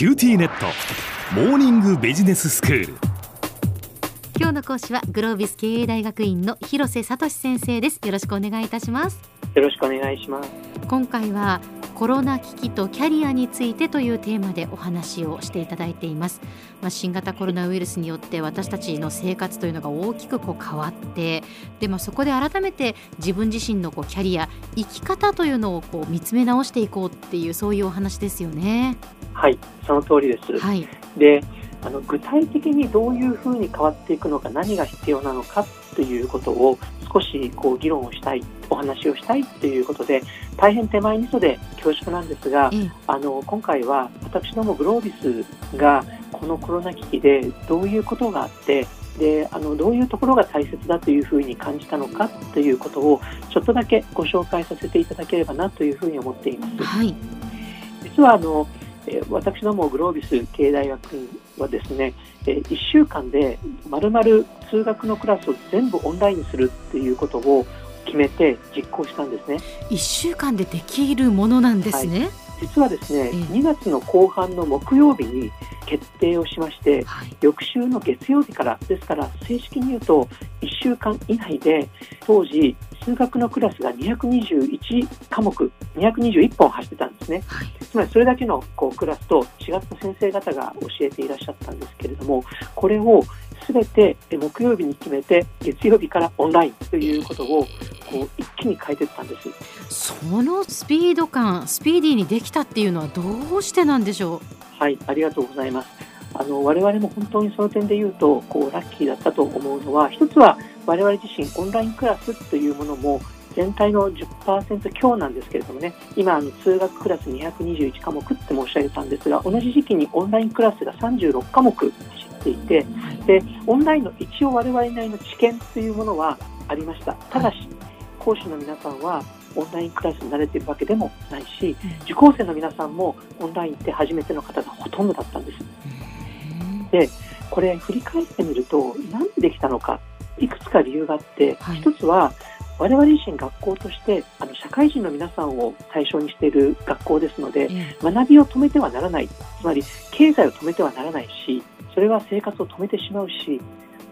QTnet モーニングビジネススクール。今日の講師はグロービス経営大学院の広瀬聡先生です。よろしくお願いいたします。よろしくお願いします。今回はコロナ危機とキャリアについてというテーマでお話をしていただいています、まあ、新型コロナウイルスによって私たちの生活というのが大きくこう変わってで、まあ、そこで改めて自分自身のこうキャリア生き方というのをこう見つめ直していこうっていうそういうお話ですよね。はいその通りです、はい、であの具体的にどういうふうに変わっていくのか何が必要なのかということを少しこう議論をしたいお話をしたいということで大変手前味噌で恐縮なんですが、あの今回は私どもグロービスがこのコロナ危機でどういうことがあってであのどういうところが大切だというふうに感じたのかということをちょっとだけご紹介させていただければなというふうに思っています。はい、実はあの私どもグロービス経営大学院はですね1週間でまるまる通学のクラスを全部オンラインにするっていうことを決めて実行したんですね。1週間でできるものなんですね、はい、実はですね、2月の後半の木曜日に決定をしまして、はい、翌週の月曜日からですから正式に言うと1週間以内で当時数学のクラスが221科目221本走ってたんですね、はい、つまりそれだけのこうクラスと違った先生方が教えていらっしゃったんですけれどもこれをすべて木曜日に決めて月曜日からオンラインということをこう一気に変えていったんです。そのスピード感スピーディーにできたっていうのはどうしてなんでしょう？はいありがとうございます。あの我々も本当にその点で言うとこうラッキーだったと思うのは一つは我々自身オンラインクラスというものも全体の10%強なんですけれどもね。今あの通学クラス221科目って申し上げたんですが同じ時期にオンラインクラスが36科目走っていてでオンラインの一応我々なりの知見というものはありました。ただし講師の皆さんはオンラインクラスに慣れているわけでもないし受講生の皆さんもオンラインって初めての方がほとんどだったんです。でこれ振り返ってみると何でできたのかいくつか理由があって、はい、一つは我々自身学校としてあの社会人の皆さんを対象にしている学校ですので、学びを止めてはならない。つまり経済を止めてはならないしそれは生活を止めてしまうし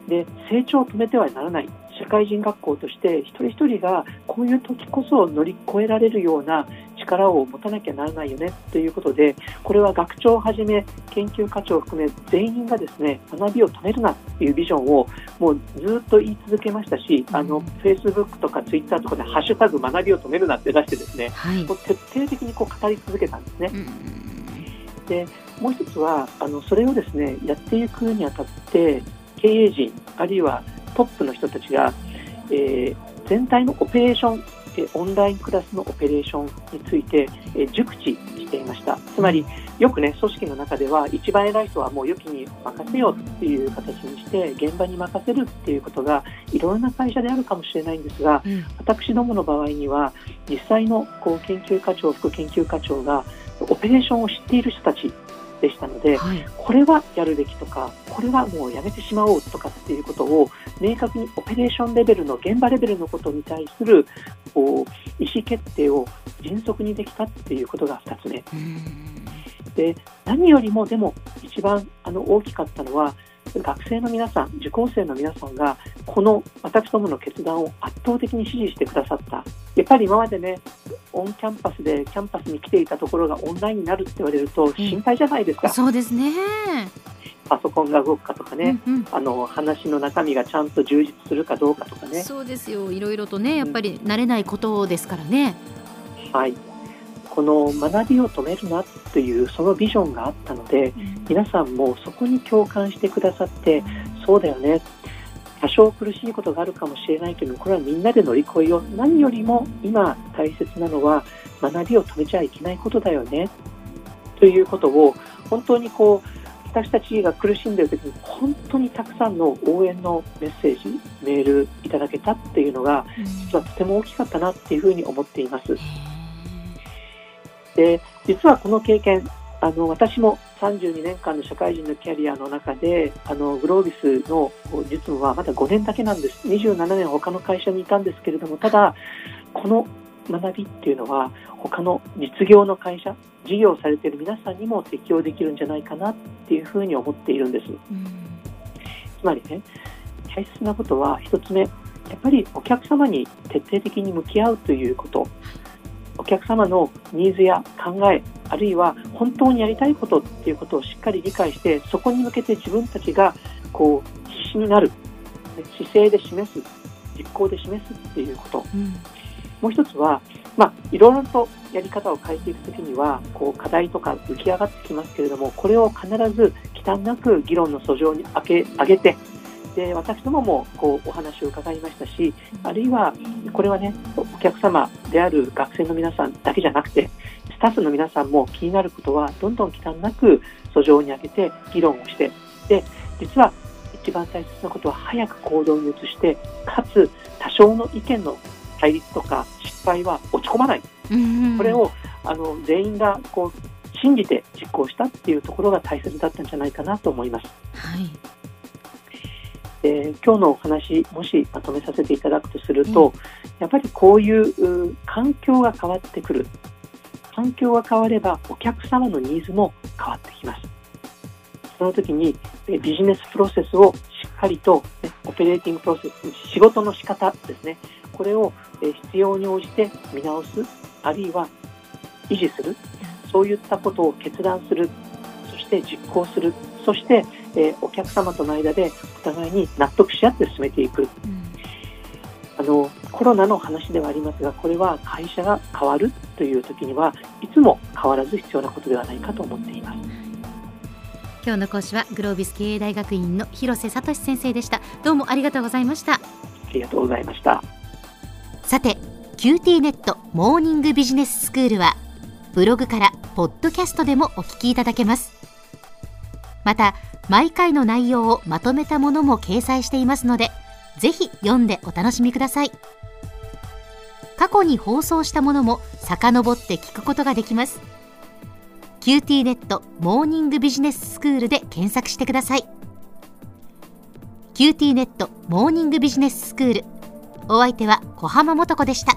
で成長を止めてはならない社会人学校として一人一人がこういう時こそ乗り越えられるような力を持たなきゃならないよねということでこれは学長をはじめ研究課長を含め全員がですね学びを止めるなっていうビジョンをもうずっと言い続けましたし、あのフェイスブックとかツイッターとかで「ハッシュタグ学びを止めるな」って出してですね、はい、もう徹底的にこう語り続けたんですね。でもう一つはあのそれをですねやっていくにあたって経営陣あるいはトップの人たちが、えー、全体のオペレーションオンラインクラスのオペレーションについて、え熟知していました。つまりよくね組織の中では一番偉い人はもう良きに任せようっていう形にして現場に任せるっていうことがいろんな会社であるかもしれないんですが、うん、私どもの場合には実際のこう研究課長副研究課長がオペレーションを知っている人たちでしたので、はい、これはやるべきとかこれはもうやめてしまおうとかっていうことを明確にオペレーションレベルの現場レベルのことに対するこう意思決定を迅速にできたっていうことが2つ目。で何よりもでも一番あの大きかったのは学生の皆さん、受講生の皆さんが、この私どもの決断を圧倒的に支持してくださった。やっぱり今までね、 on campus でキャンパスに来ていたところがオンラインになるって言われると心配じゃないですか。そうですね。パソコンが動くかとかね、うんうん、あの話の中身がちゃんと充実するかどうかとかね。そうですよ。いろいろとね、やっぱり慣れないことですからね。うん、はい。この学びを止めるなというそのビジョンがあったので、うん、皆さんもそこに共感してくださって、そうだよね。多少苦しいことがあるかもしれないけどこれはみんなで乗り越えよう何よりも今大切なのは学びを止めちゃいけないことだよねということを本当にこう私たちが苦しんでいる時に本当にたくさんの応援のメッセージメールいただけたっていうのが実はとても大きかったなっていうふうに思っています。で実はこの経験あの私も32年間の社会人のキャリアの中であのグロービスの実務はまだ5年だけなんです27年他の会社にいたんですけれどもただこの学びっていうのは他の実業の会社事業されている皆さんにも適用できるんじゃないかなっていうふうに思っているんです。つまりね大切なことは1つ目やっぱりお客様に徹底的に向き合うということ客様のニーズや考えあるいは本当にやりたいことっていうことをしっかり理解してそこに向けて自分たちがこう必死になる姿勢で示す実行で示すっていうこと、うん、もう一つは、まあ、いろいろとやり方を変えていくときにはこう課題とか浮き上がってきますけれどもこれを必ず忌憚なく議論の訴状に上げ上げてで私どももこうお話を伺いましたしあるいはこれはねお客様である学生の皆さんだけじゃなくてスタッフの皆さんも気になることはどんどん忌憚なく訴状に上げて議論をしてで実は一番大切なことは早く行動に移してかつ多少の意見の対立とか失敗は落ち込まない、これをあの全員がこう信じて実行したっていうところが大切だったんじゃないかなと思います。はいで今日のお話もしまとめさせていただくとすると、うん、やっぱりこういう環境が変わってくる。環境が変わればお客様のニーズも変わってきます。その時にビジネスプロセスをしっかりと、ね、オペレーティングプロセス仕事の仕方ですね。これを必要に応じて見直すあるいは維持する。そういったことを決断する。そして実行するそして、えー、お客様との間でお互いに納得し合って進めていく、うん、あのコロナの話ではありますがこれは会社が変わるという時にはいつも変わらず必要なことではないかと思っています。今日の講師はグロービス経営大学院の広瀬聡先生でした。どうもありがとうございました。ありがとうございました。さて QT ネットモーニングビジネススクールはブログからポッドキャストでもお聞きいただけますまた毎回の内容をまとめたものも掲載していますのでぜひ読んでお楽しみください。過去に放送したものも遡って聞くことができます。QT ネットモーニングビジネススクールで検索してください。QT ネットモーニングビジネススクール。お相手は小浜もとこでした。